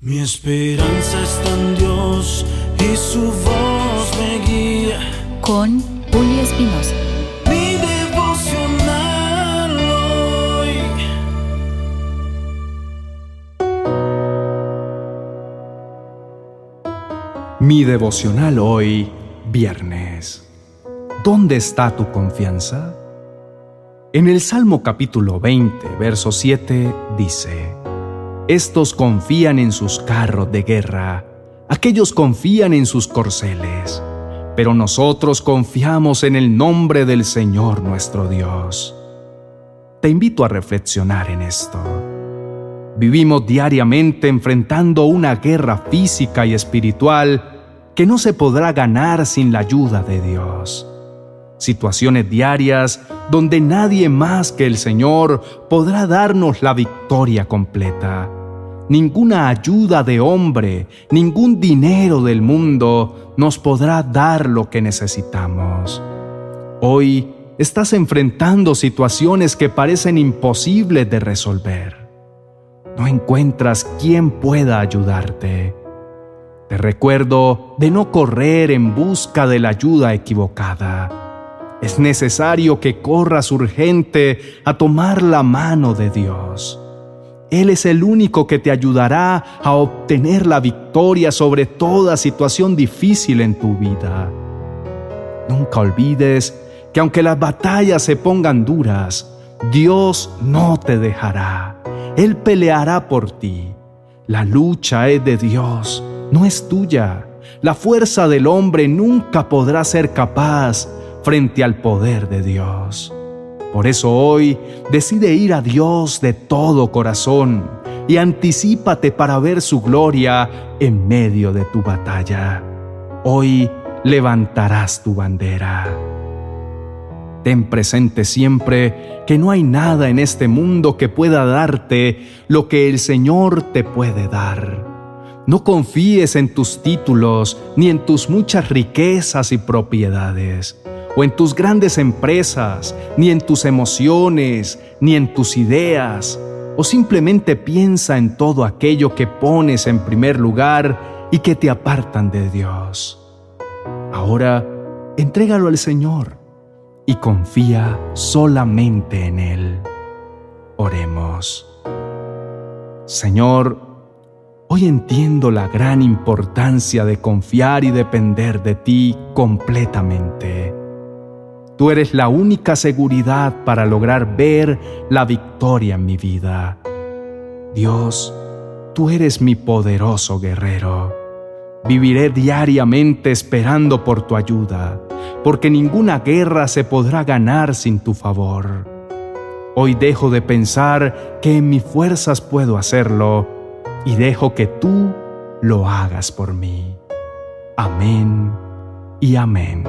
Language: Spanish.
Mi esperanza está en Dios y su voz me guía. Con Julio Espinosa. Mi devocional hoy. Mi devocional hoy, viernes. ¿Dónde está tu confianza? En el Salmo capítulo 20, verso 7 dice, Estos confían en sus carros de guerra, aquellos confían en sus corceles, pero nosotros confiamos en el nombre del Señor nuestro Dios. Te invito a reflexionar en esto. Vivimos diariamente enfrentando una guerra física y espiritual que no se podrá ganar sin la ayuda de Dios. Situaciones diarias donde nadie más que el Señor podrá darnos la victoria completa. Ninguna ayuda de hombre, ningún dinero del mundo nos podrá dar lo que necesitamos. Hoy estás enfrentando situaciones que parecen imposibles de resolver no encuentras quien pueda ayudarte. Te recuerdo de no correr en busca de la ayuda equivocada. Es necesario que corras urgente a tomar la mano de Dios. Él es el único que te ayudará a obtener la victoria sobre toda situación difícil en tu vida. Nunca olvides que aunque las batallas se pongan duras, Dios no te dejará. Él peleará por ti. La lucha es de Dios, no es tuya. La fuerza del hombre nunca podrá ser capaz frente al poder de Dios. Por eso hoy decide ir a Dios de todo corazón y anticípate para ver su gloria en medio de tu batalla. Hoy levantarás tu bandera. Ten presente siempre que no hay nada en este mundo que pueda darte lo que el Señor te puede dar. No confíes en tus títulos, ni en tus muchas riquezas y propiedades, o en tus grandes empresas, ni en tus emociones, ni en tus ideas, o simplemente piensa en todo aquello que pones en primer lugar y que te apartan de Dios. Ahora, entrégalo al Señor y confía solamente en Él. Oremos. Señor, hoy entiendo la gran importancia de confiar y depender de ti completamente. Tú eres la única seguridad para lograr ver la victoria en mi vida. Dios, tú eres mi poderoso guerrero. Viviré diariamente esperando por tu ayuda porque ninguna guerra se podrá ganar sin tu favor. Hoy dejo de pensar que en mis fuerzas puedo hacerlo y dejo que tú lo hagas por mí. Amén y amén.